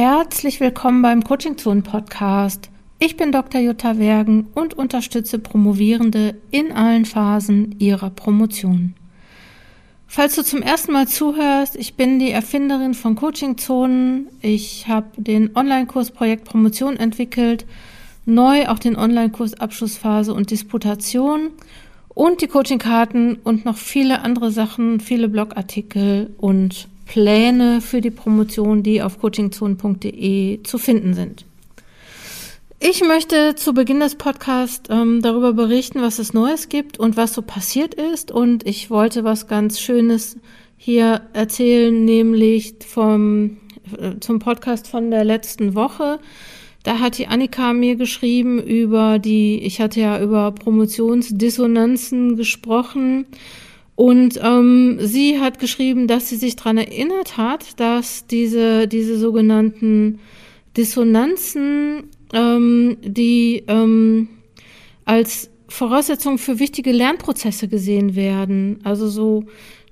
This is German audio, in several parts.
Herzlich willkommen beim Coaching Zone Podcast. Ich bin Dr. Jutta Wergen und unterstütze Promovierende in allen Phasen ihrer Promotion. Falls du zum ersten Mal zuhörst, ich bin die Erfinderin von Coaching Zonen. Ich habe den Online-Kurs Projekt Promotion entwickelt, neu auch den Online-Kurs Abschlussphase und Disputation und die Coaching-Karten und noch viele andere Sachen, viele Blogartikel und Pläne für die Promotion, die auf coachingzone.de zu finden sind. Ich möchte zu Beginn des Podcasts ähm, darüber berichten, was es Neues gibt und was so passiert ist. Und ich wollte was ganz Schönes hier erzählen, nämlich vom, äh, zum Podcast von der letzten Woche. Da hat die Annika mir geschrieben über die, ich hatte ja über Promotionsdissonanzen gesprochen und ähm, sie hat geschrieben, dass sie sich daran erinnert hat, dass diese, diese sogenannten Dissonanzen, ähm, die ähm, als Voraussetzung für wichtige Lernprozesse gesehen werden. Also so,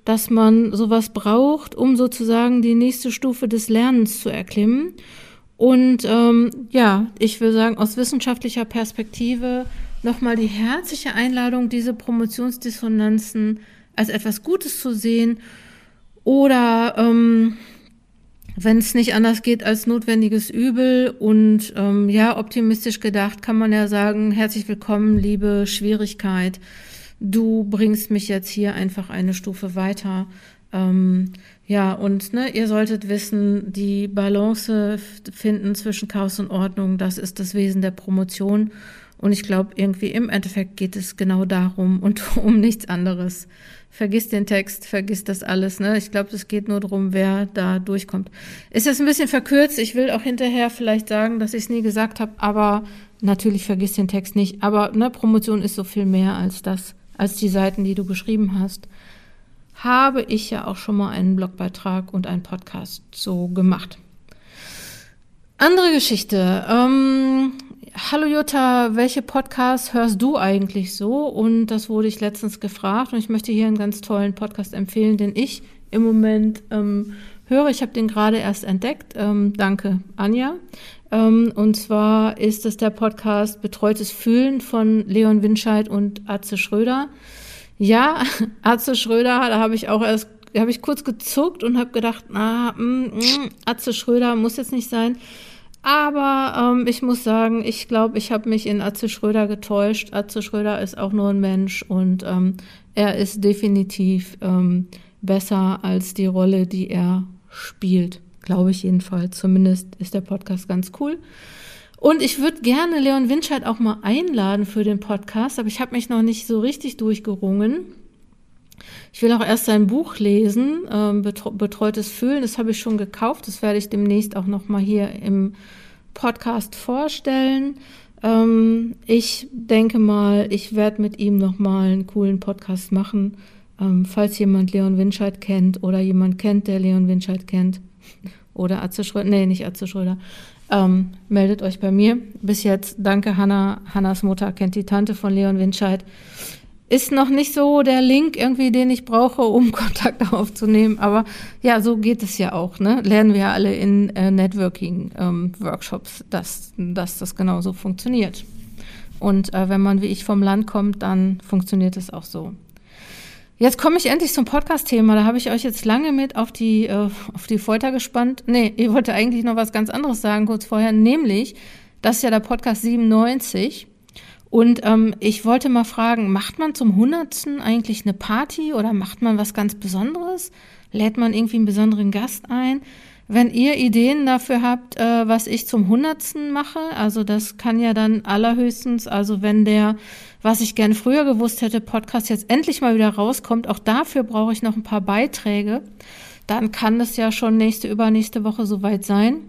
dass man sowas braucht, um sozusagen die nächste Stufe des Lernens zu erklimmen. Und ähm, ja, ich will sagen, aus wissenschaftlicher Perspektive nochmal die herzliche Einladung, diese Promotionsdissonanzen als etwas Gutes zu sehen oder ähm, wenn es nicht anders geht als notwendiges Übel und ähm, ja, optimistisch gedacht kann man ja sagen, herzlich willkommen, liebe Schwierigkeit, du bringst mich jetzt hier einfach eine Stufe weiter. Ähm, ja, und ne, ihr solltet wissen, die Balance finden zwischen Chaos und Ordnung, das ist das Wesen der Promotion. Und ich glaube, irgendwie im Endeffekt geht es genau darum und um nichts anderes vergiss den Text, vergiss das alles. Ne? Ich glaube, es geht nur darum, wer da durchkommt. Ist jetzt ein bisschen verkürzt. Ich will auch hinterher vielleicht sagen, dass ich es nie gesagt habe, aber natürlich vergiss den Text nicht. Aber ne, Promotion ist so viel mehr als das, als die Seiten, die du geschrieben hast. Habe ich ja auch schon mal einen Blogbeitrag und einen Podcast so gemacht. Andere Geschichte. Ähm, Hallo Jutta, welche Podcasts hörst du eigentlich so? Und das wurde ich letztens gefragt und ich möchte hier einen ganz tollen Podcast empfehlen, den ich im Moment ähm, höre. Ich habe den gerade erst entdeckt. Ähm, danke, Anja. Ähm, und zwar ist es der Podcast Betreutes Fühlen von Leon Winscheid und Atze Schröder. Ja, Atze Schröder, da habe ich auch erst, habe ich kurz gezuckt und habe gedacht, na, mm, mm, Atze Schröder muss jetzt nicht sein. Aber ähm, ich muss sagen, ich glaube, ich habe mich in Atze Schröder getäuscht. Atze Schröder ist auch nur ein Mensch und ähm, er ist definitiv ähm, besser als die Rolle, die er spielt. Glaube ich jedenfalls. Zumindest ist der Podcast ganz cool. Und ich würde gerne Leon Winscheid auch mal einladen für den Podcast, aber ich habe mich noch nicht so richtig durchgerungen. Ich will auch erst sein Buch lesen, ähm, Betreutes Fühlen. Das habe ich schon gekauft. Das werde ich demnächst auch noch mal hier im Podcast vorstellen. Ähm, ich denke mal, ich werde mit ihm noch mal einen coolen Podcast machen. Ähm, falls jemand Leon Winscheid kennt oder jemand kennt, der Leon Winscheid kennt oder Atze Schröder, nee, nicht Atze Schröder, ähm, meldet euch bei mir. Bis jetzt, danke Hanna. Hannas Mutter kennt die Tante von Leon Winscheid ist noch nicht so der Link irgendwie, den ich brauche, um Kontakt aufzunehmen. Aber ja, so geht es ja auch. Ne? Lernen wir ja alle in äh, Networking-Workshops, ähm, dass, dass das genauso funktioniert. Und äh, wenn man wie ich vom Land kommt, dann funktioniert es auch so. Jetzt komme ich endlich zum Podcast-Thema. Da habe ich euch jetzt lange mit auf die, äh, auf die Folter gespannt. Nee, ich wollte eigentlich noch was ganz anderes sagen kurz vorher, nämlich, das ist ja der Podcast 97. Und ähm, ich wollte mal fragen, macht man zum Hundertsten eigentlich eine Party oder macht man was ganz Besonderes? Lädt man irgendwie einen besonderen Gast ein? Wenn ihr Ideen dafür habt, äh, was ich zum Hundertsten mache, also das kann ja dann allerhöchstens, also wenn der, was ich gern früher gewusst hätte, Podcast jetzt endlich mal wieder rauskommt, auch dafür brauche ich noch ein paar Beiträge, dann kann das ja schon nächste, übernächste Woche soweit sein.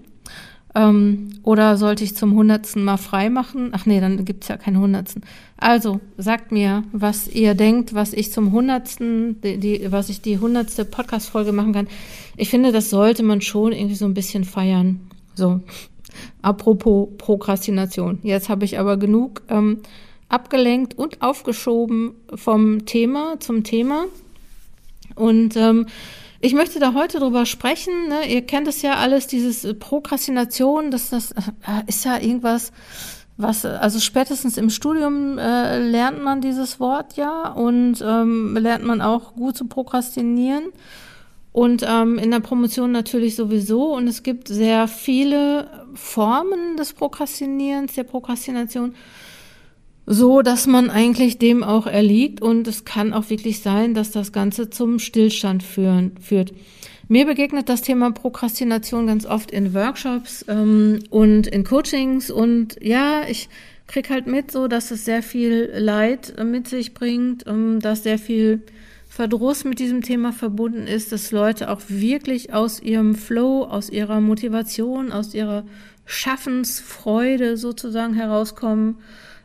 Ähm, oder sollte ich zum hundertsten Mal frei machen? Ach nee, dann gibt's ja keinen hundertsten. Also sagt mir, was ihr denkt, was ich zum hundertsten, die, die, was ich die hundertste Podcast-Folge machen kann. Ich finde, das sollte man schon irgendwie so ein bisschen feiern. So, apropos Prokrastination. Jetzt habe ich aber genug ähm, abgelenkt und aufgeschoben vom Thema zum Thema. Und ähm, Ich möchte da heute drüber sprechen. Ne? Ihr kennt es ja alles, dieses Prokrastination, das, das äh, ist ja irgendwas, was, also spätestens im Studium äh, lernt man dieses Wort ja und ähm, lernt man auch gut zu prokrastinieren. Und ähm, in der Promotion natürlich sowieso. Und es gibt sehr viele Formen des Prokrastinierens, der Prokrastination so dass man eigentlich dem auch erliegt. Und es kann auch wirklich sein, dass das Ganze zum Stillstand führen, führt. Mir begegnet das Thema Prokrastination ganz oft in Workshops ähm, und in Coachings. Und ja, ich krieg halt mit so, dass es sehr viel Leid äh, mit sich bringt, ähm, dass sehr viel Verdruss mit diesem Thema verbunden ist, dass Leute auch wirklich aus ihrem Flow, aus ihrer Motivation, aus ihrer Schaffensfreude sozusagen herauskommen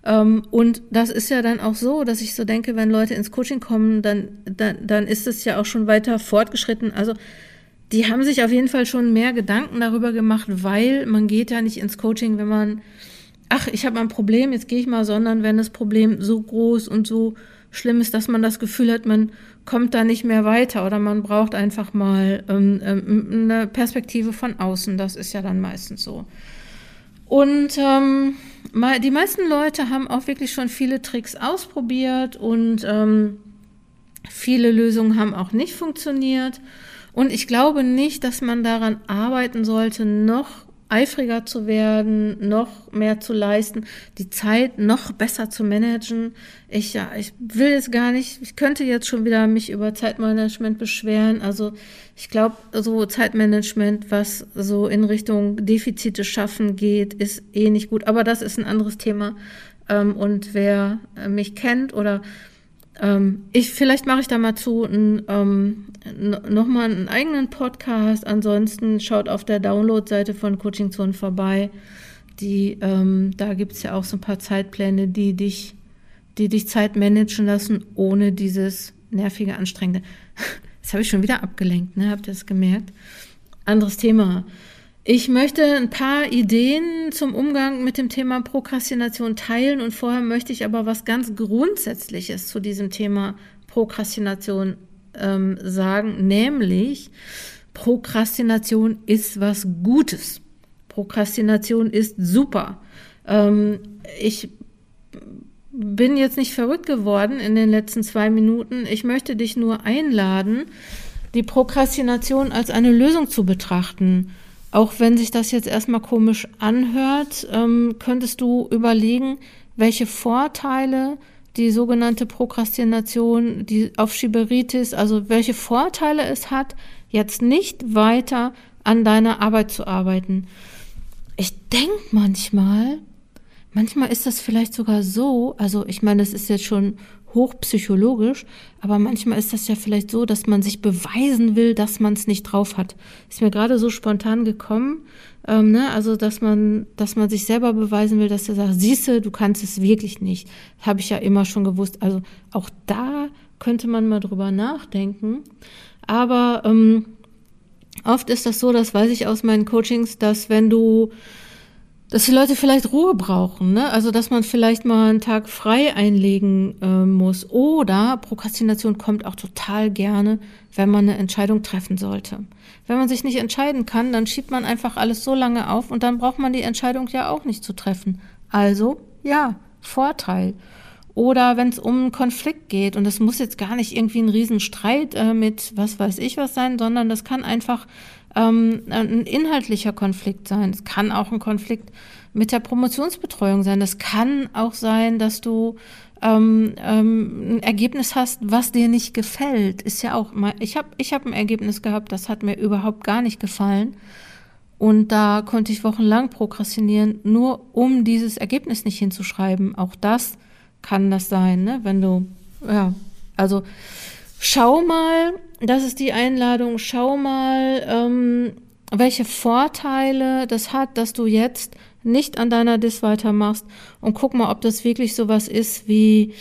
und das ist ja dann auch so, dass ich so denke, wenn Leute ins Coaching kommen, dann, dann, dann ist es ja auch schon weiter fortgeschritten. Also die haben sich auf jeden Fall schon mehr Gedanken darüber gemacht, weil man geht ja nicht ins Coaching, wenn man, ach, ich habe ein Problem, jetzt gehe ich mal, sondern wenn das Problem so groß und so schlimm ist, dass man das Gefühl hat, man kommt da nicht mehr weiter oder man braucht einfach mal ähm, ähm, eine Perspektive von außen. Das ist ja dann meistens so. Und ähm, die meisten Leute haben auch wirklich schon viele Tricks ausprobiert und ähm, viele Lösungen haben auch nicht funktioniert. Und ich glaube nicht, dass man daran arbeiten sollte, noch eifriger zu werden, noch mehr zu leisten, die Zeit noch besser zu managen. Ich, ja, ich will es gar nicht, ich könnte jetzt schon wieder mich über Zeitmanagement beschweren. Also ich glaube, so Zeitmanagement, was so in Richtung Defizite schaffen geht, ist eh nicht gut. Aber das ist ein anderes Thema. Ähm, und wer mich kennt oder ähm, ich, vielleicht mache ich da mal zu ein, ähm, nochmal einen eigenen Podcast. Ansonsten schaut auf der Download-Seite von Coaching Zone vorbei. Die, ähm, da gibt es ja auch so ein paar Zeitpläne, die dich, die dich Zeit managen lassen, ohne dieses nervige, anstrengende. Jetzt habe ich schon wieder abgelenkt, ne? Habt ihr das gemerkt? Anderes Thema. Ich möchte ein paar Ideen zum Umgang mit dem Thema Prokrastination teilen und vorher möchte ich aber was ganz Grundsätzliches zu diesem Thema Prokrastination ähm, sagen, nämlich Prokrastination ist was Gutes. Prokrastination ist super. Ähm, ich bin jetzt nicht verrückt geworden in den letzten zwei Minuten. Ich möchte dich nur einladen, die Prokrastination als eine Lösung zu betrachten auch wenn sich das jetzt erstmal komisch anhört, ähm, könntest du überlegen, welche Vorteile die sogenannte Prokrastination, die Aufschieberitis, also welche Vorteile es hat, jetzt nicht weiter an deiner Arbeit zu arbeiten. Ich denke manchmal, manchmal ist das vielleicht sogar so, also ich meine, das ist jetzt schon hochpsychologisch, aber manchmal ist das ja vielleicht so, dass man sich beweisen will, dass man es nicht drauf hat. Ist mir gerade so spontan gekommen, ähm, ne? also dass man, dass man sich selber beweisen will, dass er sagt, siehste, du kannst es wirklich nicht. Habe ich ja immer schon gewusst. Also auch da könnte man mal drüber nachdenken. Aber ähm, oft ist das so, das weiß ich aus meinen Coachings, dass wenn du dass die Leute vielleicht Ruhe brauchen, ne? Also dass man vielleicht mal einen Tag frei einlegen äh, muss. Oder Prokrastination kommt auch total gerne, wenn man eine Entscheidung treffen sollte. Wenn man sich nicht entscheiden kann, dann schiebt man einfach alles so lange auf und dann braucht man die Entscheidung ja auch nicht zu treffen. Also ja, Vorteil. Oder wenn es um einen Konflikt geht, und das muss jetzt gar nicht irgendwie ein Riesenstreit äh, mit was weiß ich was sein, sondern das kann einfach ähm, ein inhaltlicher Konflikt sein. Es kann auch ein Konflikt mit der Promotionsbetreuung sein. Es kann auch sein, dass du ähm, ähm, ein Ergebnis hast, was dir nicht gefällt. Ist ja auch mal. Ich habe ich hab ein Ergebnis gehabt, das hat mir überhaupt gar nicht gefallen. Und da konnte ich wochenlang prokrastinieren, nur um dieses Ergebnis nicht hinzuschreiben. Auch das kann das sein, ne? Wenn du, ja, also schau mal, das ist die Einladung, schau mal, ähm, welche Vorteile das hat, dass du jetzt nicht an deiner Dis weitermachst und guck mal, ob das wirklich sowas ist wie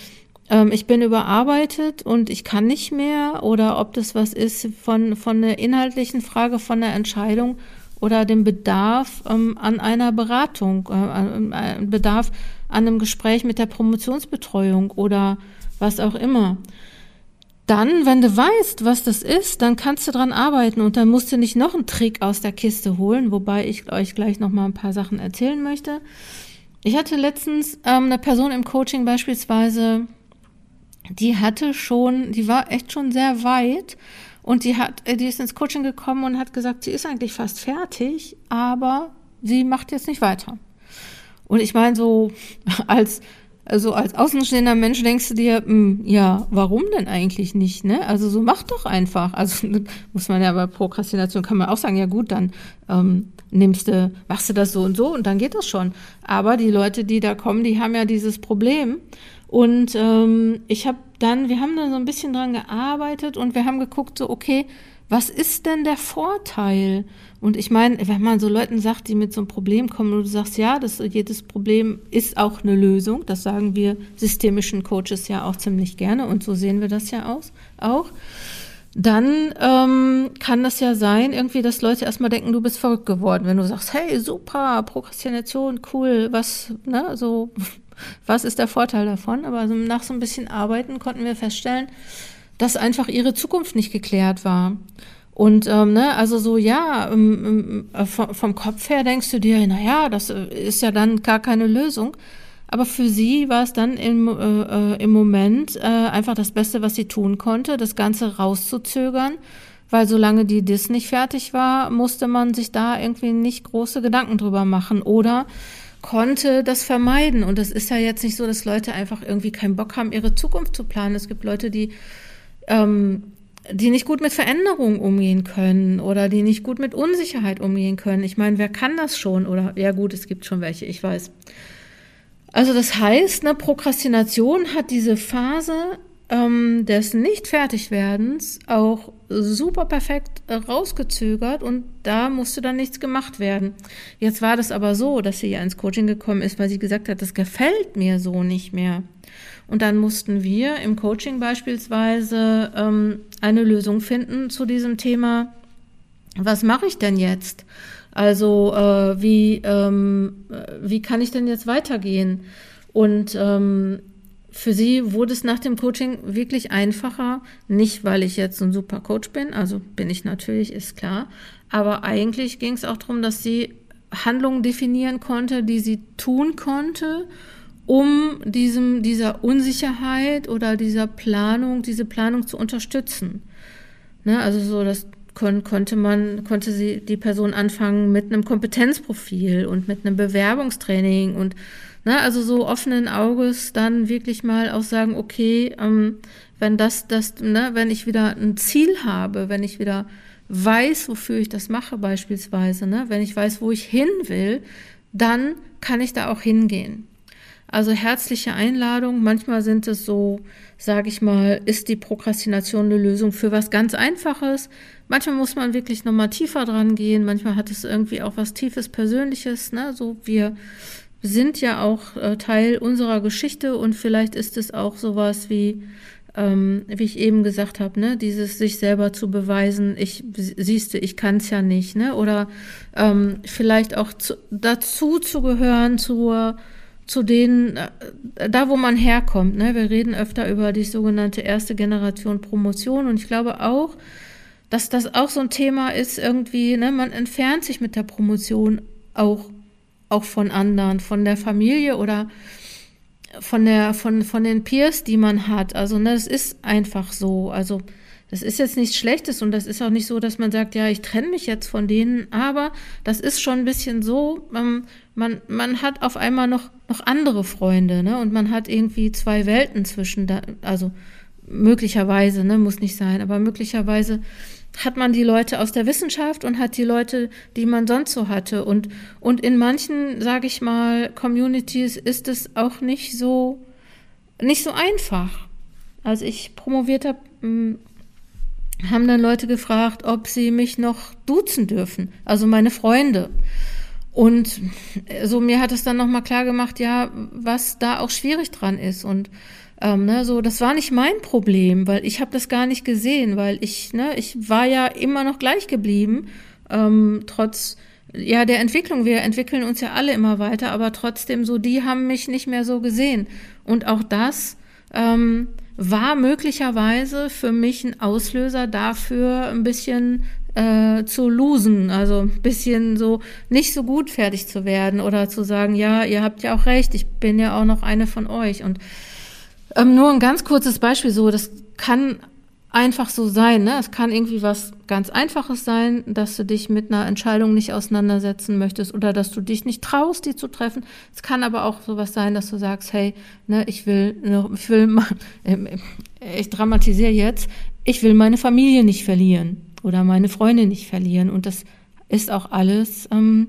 ähm, ich bin überarbeitet und ich kann nicht mehr oder ob das was ist von, von der inhaltlichen Frage, von der Entscheidung oder dem Bedarf ähm, an einer Beratung, äh, äh, Bedarf an einem Gespräch mit der Promotionsbetreuung oder was auch immer. Dann, wenn du weißt, was das ist, dann kannst du dran arbeiten und dann musst du nicht noch einen Trick aus der Kiste holen, wobei ich euch gleich noch mal ein paar Sachen erzählen möchte. Ich hatte letztens ähm, eine Person im Coaching beispielsweise, die hatte schon, die war echt schon sehr weit und die hat, äh, die ist ins Coaching gekommen und hat gesagt, sie ist eigentlich fast fertig, aber sie macht jetzt nicht weiter. Und ich meine so als also als außenstehender Mensch denkst du dir, mh, hm, ja, warum denn eigentlich nicht, ne? Also so mach doch einfach. Also muss man ja bei Prokrastination kann man auch sagen, ja gut, dann ähm, nimmst du, machst du das so und so und dann geht das schon. Aber die Leute, die da kommen, die haben ja dieses Problem. Und ähm, ich habe dann, wir haben da so ein bisschen dran gearbeitet und wir haben geguckt, so, okay, was ist denn der Vorteil? Und ich meine, wenn man so Leuten sagt, die mit so einem Problem kommen und du sagst, ja, das, jedes Problem ist auch eine Lösung, das sagen wir systemischen Coaches ja auch ziemlich gerne und so sehen wir das ja aus, auch, dann ähm, kann das ja sein, irgendwie, dass Leute erstmal denken, du bist verrückt geworden, wenn du sagst, hey, super, Prokrastination, cool, was, ne, so, was ist der Vorteil davon? Aber also nach so ein bisschen Arbeiten konnten wir feststellen, dass einfach ihre Zukunft nicht geklärt war. Und ähm, ne, also so ja, ähm, äh, vom, vom Kopf her denkst du dir, na ja, das äh, ist ja dann gar keine Lösung. Aber für sie war es dann im, äh, äh, im Moment äh, einfach das Beste, was sie tun konnte, das Ganze rauszuzögern, weil solange die DIS nicht fertig war, musste man sich da irgendwie nicht große Gedanken drüber machen oder konnte das vermeiden. Und das ist ja jetzt nicht so, dass Leute einfach irgendwie keinen Bock haben, ihre Zukunft zu planen. Es gibt Leute, die ähm, die nicht gut mit Veränderungen umgehen können oder die nicht gut mit Unsicherheit umgehen können. Ich meine, wer kann das schon? Oder ja gut, es gibt schon welche, ich weiß. Also das heißt, eine Prokrastination hat diese Phase ähm, des Nicht-Fertigwerdens auch super perfekt äh, rausgezögert und da musste dann nichts gemacht werden. Jetzt war das aber so, dass sie ja ins Coaching gekommen ist, weil sie gesagt hat, das gefällt mir so nicht mehr. Und dann mussten wir im Coaching beispielsweise ähm, eine Lösung finden zu diesem Thema. Was mache ich denn jetzt? Also äh, wie, ähm, wie kann ich denn jetzt weitergehen? Und ähm, für sie wurde es nach dem Coaching wirklich einfacher. Nicht, weil ich jetzt ein super Coach bin, also bin ich natürlich, ist klar. Aber eigentlich ging es auch darum, dass sie Handlungen definieren konnte, die sie tun konnte um diesem, dieser Unsicherheit oder dieser Planung, diese Planung zu unterstützen. Ne, also so, das kon konnte man, konnte sie die Person anfangen mit einem Kompetenzprofil und mit einem Bewerbungstraining und ne, also so offenen Auges dann wirklich mal auch sagen, okay, ähm, wenn das, das, ne, wenn ich wieder ein Ziel habe, wenn ich wieder weiß, wofür ich das mache beispielsweise, ne, wenn ich weiß, wo ich hin will, dann kann ich da auch hingehen. Also herzliche Einladung. Manchmal sind es so, sage ich mal, ist die Prokrastination eine Lösung für was ganz Einfaches. Manchmal muss man wirklich nochmal tiefer dran gehen. Manchmal hat es irgendwie auch was Tiefes Persönliches. Ne? So wir sind ja auch äh, Teil unserer Geschichte und vielleicht ist es auch sowas wie ähm, wie ich eben gesagt habe, ne, dieses sich selber zu beweisen, ich siehst du, ich kann es ja nicht, ne, oder ähm, vielleicht auch zu, dazu zu gehören zur zu denen, äh, da wo man herkommt. Ne? Wir reden öfter über die sogenannte erste Generation Promotion und ich glaube auch, dass das auch so ein Thema ist, irgendwie, ne? man entfernt sich mit der Promotion auch, auch von anderen, von der Familie oder von der, von, von den Peers, die man hat. Also, ne, das ist einfach so. Also, das ist jetzt nichts Schlechtes und das ist auch nicht so, dass man sagt, ja, ich trenne mich jetzt von denen, aber das ist schon ein bisschen so, ähm, man, man hat auf einmal noch, noch andere Freunde, ne? Und man hat irgendwie zwei Welten zwischen, da, also möglicherweise, ne, muss nicht sein, aber möglicherweise hat man die Leute aus der Wissenschaft und hat die Leute, die man sonst so hatte. Und, und in manchen, sage ich mal, Communities ist es auch nicht so, nicht so einfach. Als ich promoviert habe, hm, haben dann Leute gefragt, ob sie mich noch duzen dürfen, also meine Freunde. Und so mir hat es dann nochmal klar gemacht, ja, was da auch schwierig dran ist. Und ähm, ne, so, das war nicht mein Problem, weil ich habe das gar nicht gesehen, weil ich, ne, ich war ja immer noch gleich geblieben, ähm, trotz ja der Entwicklung. Wir entwickeln uns ja alle immer weiter, aber trotzdem so, die haben mich nicht mehr so gesehen. Und auch das ähm, war möglicherweise für mich ein Auslöser dafür, ein bisschen äh, zu losen, also ein bisschen so nicht so gut fertig zu werden oder zu sagen, ja, ihr habt ja auch recht, ich bin ja auch noch eine von euch. Und ähm, nur ein ganz kurzes Beispiel so, das kann einfach so sein. Ne? Es kann irgendwie was ganz Einfaches sein, dass du dich mit einer Entscheidung nicht auseinandersetzen möchtest oder dass du dich nicht traust, die zu treffen. Es kann aber auch sowas sein, dass du sagst, hey, ne, ich will, ich will, ich dramatisiere jetzt, ich will meine Familie nicht verlieren oder meine Freunde nicht verlieren. Und das ist auch alles ähm,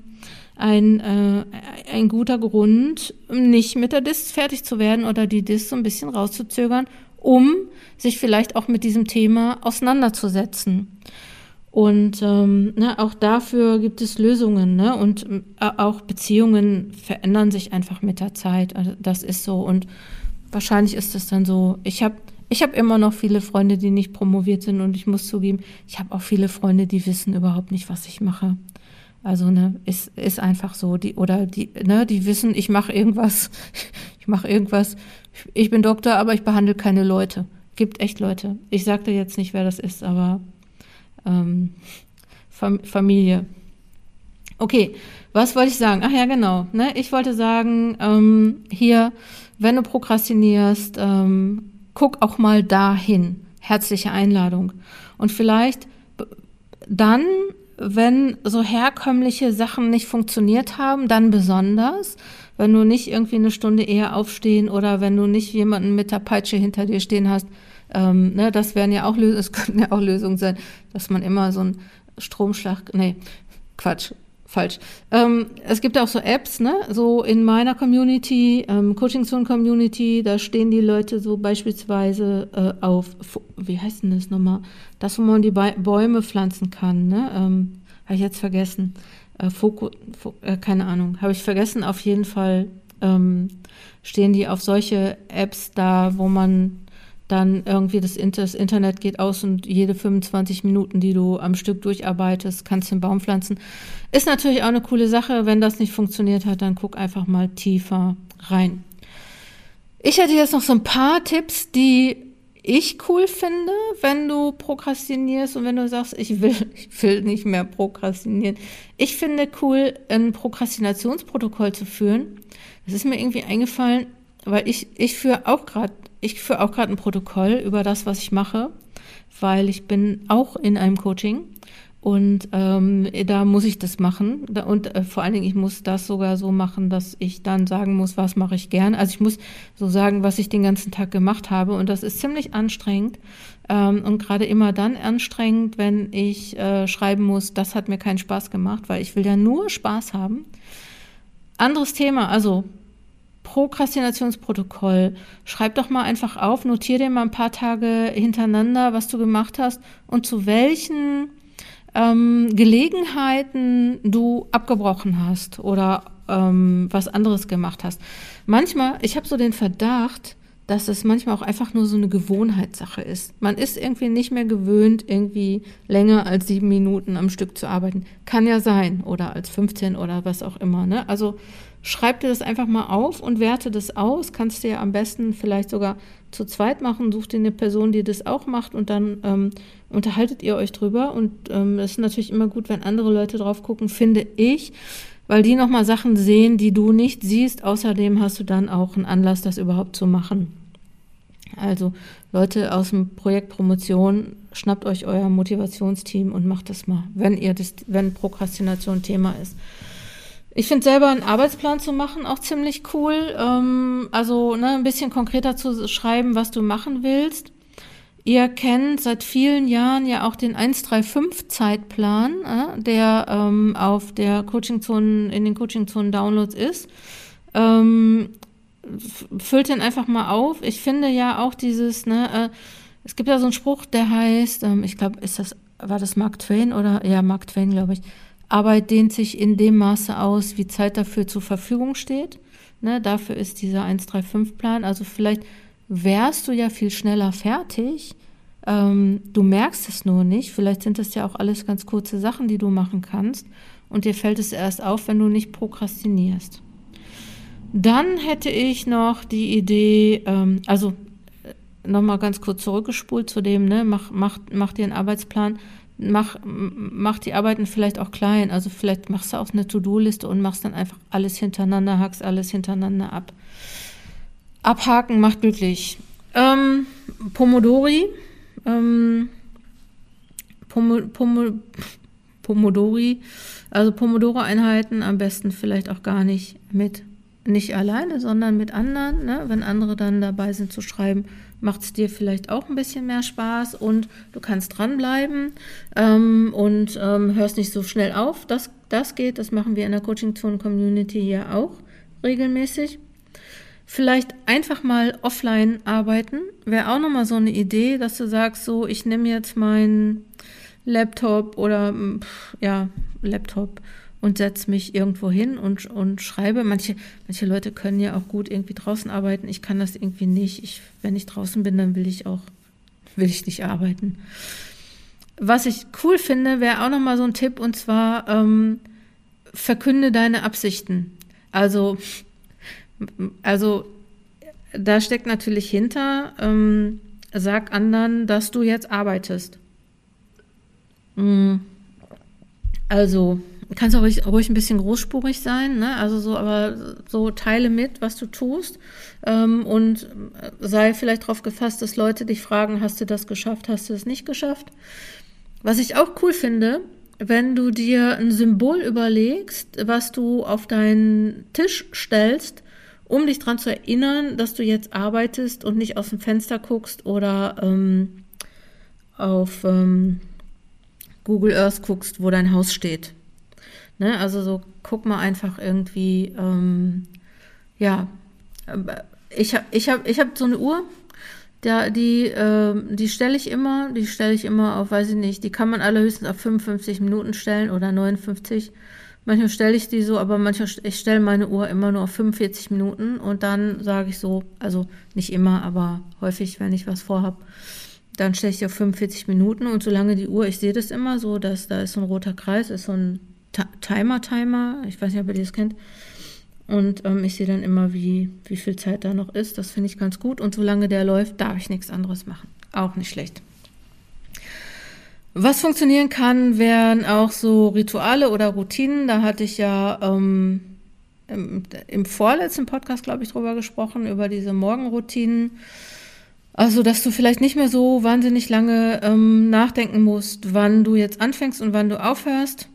ein, äh, ein guter Grund, nicht mit der Dis fertig zu werden oder die Dis so ein bisschen rauszuzögern um sich vielleicht auch mit diesem Thema auseinanderzusetzen. Und ähm, ne, auch dafür gibt es Lösungen. Ne? Und äh, auch Beziehungen verändern sich einfach mit der Zeit. Also das ist so. Und wahrscheinlich ist es dann so. Ich habe ich hab immer noch viele Freunde, die nicht promoviert sind. Und ich muss zugeben, ich habe auch viele Freunde, die wissen überhaupt nicht, was ich mache. Also ne, ist, ist einfach so. Die, oder die, ne, die wissen, ich mache irgendwas, ich mache irgendwas, ich bin Doktor, aber ich behandle keine Leute. Gibt echt Leute. Ich sagte jetzt nicht, wer das ist, aber ähm, Fam Familie. Okay, was wollte ich sagen? Ach ja, genau. Ne? Ich wollte sagen, ähm, hier, wenn du prokrastinierst, ähm, guck auch mal dahin. Herzliche Einladung. Und vielleicht dann, wenn so herkömmliche Sachen nicht funktioniert haben, dann besonders wenn du nicht irgendwie eine Stunde eher aufstehen oder wenn du nicht jemanden mit der Peitsche hinter dir stehen hast, ähm, ne, das wären ja auch Lösungen, es könnten ja auch Lösungen sein, dass man immer so einen Stromschlag, nee, Quatsch, falsch. Ähm, es gibt auch so Apps, ne, so in meiner Community, ähm, Coaching Zone Community, da stehen die Leute so beispielsweise äh, auf, wie heißt denn das nochmal? Das, wo man die Bäume pflanzen kann, ne, ähm, habe ich jetzt vergessen äh, Fokus, äh, keine Ahnung, habe ich vergessen. Auf jeden Fall ähm, stehen die auf solche Apps da, wo man dann irgendwie das, Internet geht aus und jede 25 Minuten, die du am Stück durcharbeitest, kannst du einen Baum pflanzen. Ist natürlich auch eine coole Sache. Wenn das nicht funktioniert hat, dann guck einfach mal tiefer rein. Ich hätte jetzt noch so ein paar Tipps, die ich cool finde, wenn du prokrastinierst und wenn du sagst, ich will, ich will nicht mehr prokrastinieren. Ich finde cool, ein Prokrastinationsprotokoll zu führen. Das ist mir irgendwie eingefallen, weil ich, ich führe auch gerade, ich führe auch gerade ein Protokoll über das, was ich mache, weil ich bin auch in einem Coaching und ähm, da muss ich das machen. Und äh, vor allen Dingen, ich muss das sogar so machen, dass ich dann sagen muss, was mache ich gern. Also ich muss so sagen, was ich den ganzen Tag gemacht habe. Und das ist ziemlich anstrengend. Ähm, und gerade immer dann anstrengend, wenn ich äh, schreiben muss, das hat mir keinen Spaß gemacht, weil ich will ja nur Spaß haben. Anderes Thema, also Prokrastinationsprotokoll. Schreib doch mal einfach auf, notier dir mal ein paar Tage hintereinander, was du gemacht hast und zu welchen ähm, Gelegenheiten du abgebrochen hast oder ähm, was anderes gemacht hast. Manchmal, ich habe so den Verdacht, dass es manchmal auch einfach nur so eine Gewohnheitssache ist. Man ist irgendwie nicht mehr gewöhnt, irgendwie länger als sieben Minuten am Stück zu arbeiten. Kann ja sein. Oder als 15 oder was auch immer. Ne? Also schreib dir das einfach mal auf und werte das aus. Kannst du ja am besten vielleicht sogar zu zweit machen. Such dir eine Person, die das auch macht und dann ähm, unterhaltet ihr euch drüber. Und ähm, es ist natürlich immer gut, wenn andere Leute drauf gucken, finde ich weil die nochmal Sachen sehen, die du nicht siehst. Außerdem hast du dann auch einen Anlass, das überhaupt zu machen. Also Leute aus dem Projekt Promotion, schnappt euch euer Motivationsteam und macht das mal, wenn ihr das, wenn Prokrastination Thema ist. Ich finde selber einen Arbeitsplan zu machen auch ziemlich cool. Ähm, also ne, ein bisschen konkreter zu schreiben, was du machen willst. Ihr kennt seit vielen Jahren ja auch den 135-Zeitplan, äh, der ähm, auf der Coaching-Zonen, in den Coaching-Zonen-Downloads ist. Ähm, füllt den einfach mal auf. Ich finde ja auch dieses, ne, äh, es gibt ja so einen Spruch, der heißt, ähm, ich glaube, ist das, war das Mark Twain oder, ja, Mark Twain, glaube ich. Arbeit dehnt sich in dem Maße aus, wie Zeit dafür zur Verfügung steht. Ne, dafür ist dieser 135-Plan. Also vielleicht wärst du ja viel schneller fertig. Ähm, du merkst es nur nicht. Vielleicht sind das ja auch alles ganz kurze Sachen, die du machen kannst. Und dir fällt es erst auf, wenn du nicht prokrastinierst. Dann hätte ich noch die Idee, ähm, also nochmal ganz kurz zurückgespult zu dem, ne, mach, mach, mach dir einen Arbeitsplan, mach, mach die Arbeiten vielleicht auch klein. Also vielleicht machst du auch eine To-Do-Liste und machst dann einfach alles hintereinander, hackst alles hintereinander ab. Abhaken macht glücklich. Ähm, Pomodori. Ähm, Pomo, Pomo, Pomodori, also Pomodoro-Einheiten am besten vielleicht auch gar nicht mit, nicht alleine, sondern mit anderen. Ne? Wenn andere dann dabei sind zu schreiben, macht es dir vielleicht auch ein bisschen mehr Spaß und du kannst dranbleiben ähm, und ähm, hörst nicht so schnell auf. Das, das geht, das machen wir in der Coaching-Zone-Community hier auch regelmäßig. Vielleicht einfach mal offline arbeiten, wäre auch nochmal so eine Idee, dass du sagst, so, ich nehme jetzt meinen Laptop oder ja, Laptop und setze mich irgendwo hin und, und schreibe. Manche, manche Leute können ja auch gut irgendwie draußen arbeiten. Ich kann das irgendwie nicht. Ich, wenn ich draußen bin, dann will ich auch, will ich nicht arbeiten. Was ich cool finde, wäre auch nochmal so ein Tipp und zwar ähm, verkünde deine Absichten. Also, also da steckt natürlich hinter, ähm, sag anderen, dass du jetzt arbeitest. Mm. Also, kannst auch ruhig, ruhig ein bisschen großspurig sein, ne? Also so, aber so teile mit, was du tust ähm, und sei vielleicht darauf gefasst, dass Leute dich fragen, hast du das geschafft, hast du es nicht geschafft? Was ich auch cool finde, wenn du dir ein Symbol überlegst, was du auf deinen Tisch stellst, um dich daran zu erinnern, dass du jetzt arbeitest und nicht aus dem Fenster guckst oder ähm, auf ähm, Google Earth guckst, wo dein Haus steht. Ne? Also so guck mal einfach irgendwie, ähm, ja, ich habe ich hab, ich hab so eine Uhr, der, die, äh, die stelle ich immer, die stelle ich immer auf, weiß ich nicht, die kann man allerhöchstens auf 55 Minuten stellen oder 59. Manchmal stelle ich die so, aber manchmal, ich stelle meine Uhr immer nur auf 45 Minuten und dann sage ich so, also nicht immer, aber häufig, wenn ich was vorhab, dann stelle ich die auf 45 Minuten und solange die Uhr, ich sehe das immer so, dass da ist so ein roter Kreis, ist so ein Timer-Timer, ich weiß nicht, ob ihr das kennt. Und ähm, ich sehe dann immer, wie, wie viel Zeit da noch ist. Das finde ich ganz gut. Und solange der läuft, darf ich nichts anderes machen. Auch nicht schlecht. Was funktionieren kann, wären auch so Rituale oder Routinen. Da hatte ich ja ähm, im, im vorletzten Podcast, glaube ich, drüber gesprochen, über diese Morgenroutinen. Also, dass du vielleicht nicht mehr so wahnsinnig lange ähm, nachdenken musst, wann du jetzt anfängst und wann du aufhörst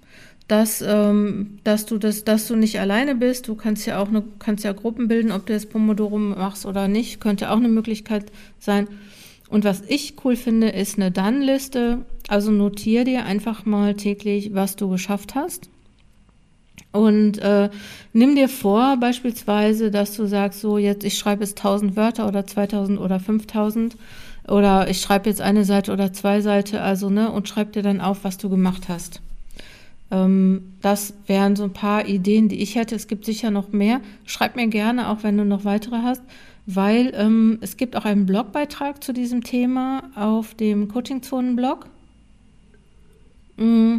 dass, ähm, dass du das, dass du nicht alleine bist. Du kannst ja auch eine, kannst ja Gruppen bilden, ob du jetzt Pomodoro machst oder nicht, könnte auch eine Möglichkeit sein. Und was ich cool finde, ist eine Dann-Liste. Also notier dir einfach mal täglich, was du geschafft hast. Und äh, nimm dir vor, beispielsweise, dass du sagst, so jetzt, ich schreibe jetzt 1000 Wörter oder 2000 oder 5000 oder ich schreibe jetzt eine Seite oder zwei Seiten, also ne, und schreib dir dann auf, was du gemacht hast. Ähm, das wären so ein paar Ideen, die ich hätte. Es gibt sicher noch mehr. Schreib mir gerne, auch wenn du noch weitere hast, weil ähm, es gibt auch einen Blogbeitrag zu diesem Thema auf dem Coaching-Zonen-Blog. Mm.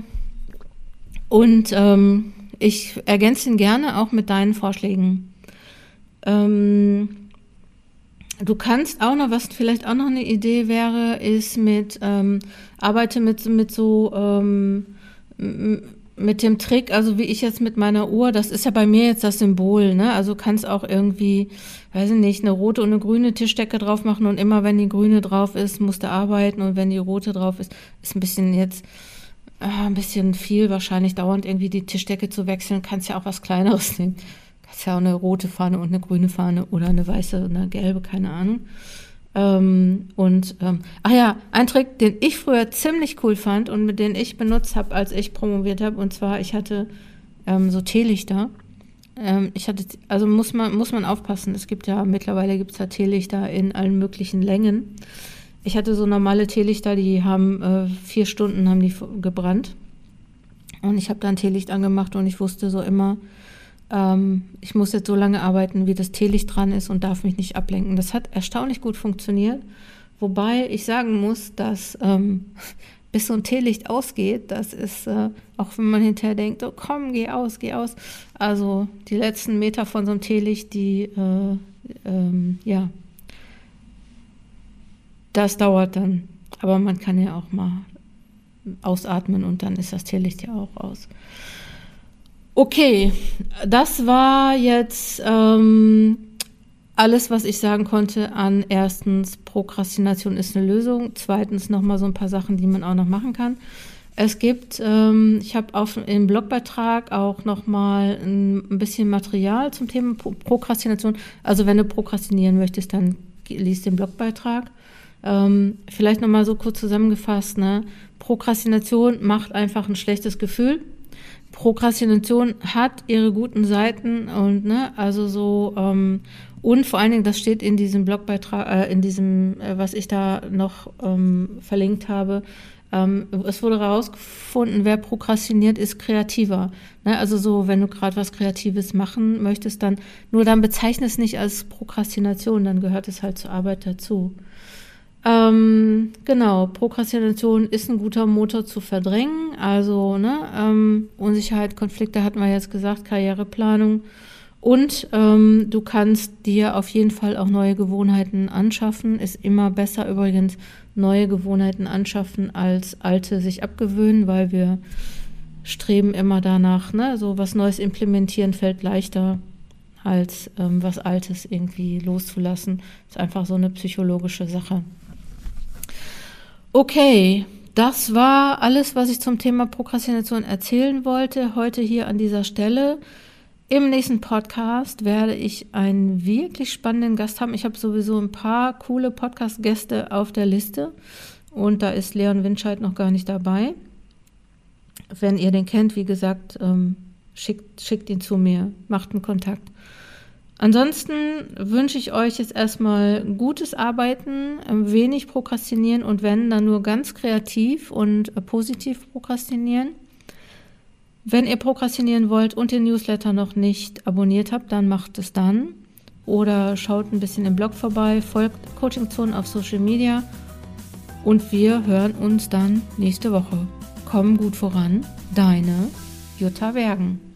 Und ähm, ich ergänze ihn gerne auch mit deinen Vorschlägen. Ähm, du kannst auch noch, was vielleicht auch noch eine Idee wäre, ist mit, ähm, arbeite mit, mit so ähm, mit dem Trick, also wie ich jetzt mit meiner Uhr, das ist ja bei mir jetzt das Symbol, ne? Also kannst auch irgendwie, weiß ich nicht, eine rote und eine grüne Tischdecke drauf machen und immer wenn die grüne drauf ist, musst du arbeiten und wenn die rote drauf ist, ist ein bisschen jetzt äh, ein bisschen viel wahrscheinlich dauernd irgendwie die Tischdecke zu wechseln, kannst ja auch was kleineres nehmen. Kannst ja auch eine rote Fahne und eine grüne Fahne oder eine weiße und eine gelbe, keine Ahnung. Ähm, und ähm, ach ja, ein Trick, den ich früher ziemlich cool fand und mit den ich benutzt habe, als ich promoviert habe, und zwar ich hatte ähm, so Teelichter. Ähm, ich hatte, also muss man muss man aufpassen. Es gibt ja mittlerweile gibt es da Teelichter in allen möglichen Längen. Ich hatte so normale Teelichter, die haben äh, vier Stunden haben die gebrannt und ich habe da ein Teelicht angemacht und ich wusste so immer, ähm, ich muss jetzt so lange arbeiten, wie das Teelicht dran ist und darf mich nicht ablenken. Das hat erstaunlich gut funktioniert. Wobei ich sagen muss, dass ähm, bis so ein Teelicht ausgeht, das ist, äh, auch wenn man hinterher denkt, oh komm, geh aus, geh aus. Also die letzten Meter von so einem Teelicht, die, äh, ähm, ja, Das dauert dann. Aber man kann ja auch mal ausatmen und dann ist das Teelicht ja auch aus. Okay, das war jetzt ähm, alles, was ich sagen konnte an erstens, Prokrastination ist eine Lösung. Zweitens nochmal so ein paar Sachen, die man auch noch machen kann. Es gibt, ähm, ich habe auf im Blogbeitrag auch nochmal ein, ein bisschen Material zum Thema Prokrastination. Also wenn du prokrastinieren möchtest, dann liest den Blogbeitrag. Ähm, vielleicht nochmal so kurz zusammengefasst, ne? Prokrastination macht einfach ein schlechtes Gefühl. Prokrastination hat ihre guten Seiten und ne, also so ähm, und vor allen Dingen, das steht in diesem Blogbeitrag, äh, in diesem, äh, was ich da noch ähm, verlinkt habe. Ähm, es wurde herausgefunden, wer prokrastiniert, ist kreativer. Ne? Also so, wenn du gerade was Kreatives machen möchtest, dann nur dann bezeichne es nicht als Prokrastination, dann gehört es halt zur Arbeit dazu. Ähm, genau, Prokrastination ist ein guter Motor zu verdrängen. Also ne, ähm, Unsicherheit, Konflikte hatten wir jetzt gesagt, Karriereplanung. Und ähm, du kannst dir auf jeden Fall auch neue Gewohnheiten anschaffen. Ist immer besser übrigens neue Gewohnheiten anschaffen als alte sich abgewöhnen, weil wir streben immer danach, ne, so was Neues implementieren fällt leichter als ähm, was Altes irgendwie loszulassen. Ist einfach so eine psychologische Sache. Okay, das war alles, was ich zum Thema Prokrastination erzählen wollte, heute hier an dieser Stelle. Im nächsten Podcast werde ich einen wirklich spannenden Gast haben. Ich habe sowieso ein paar coole Podcast-Gäste auf der Liste und da ist Leon Winscheid noch gar nicht dabei. Wenn ihr den kennt, wie gesagt, ähm, schickt, schickt ihn zu mir, macht einen Kontakt. Ansonsten wünsche ich euch jetzt erstmal gutes Arbeiten, wenig prokrastinieren und wenn, dann nur ganz kreativ und äh, positiv prokrastinieren. Wenn ihr prokrastinieren wollt und den Newsletter noch nicht abonniert habt, dann macht es dann. Oder schaut ein bisschen im Blog vorbei, folgt Coaching Zone auf Social Media und wir hören uns dann nächste Woche. Komm gut voran, deine Jutta Wergen.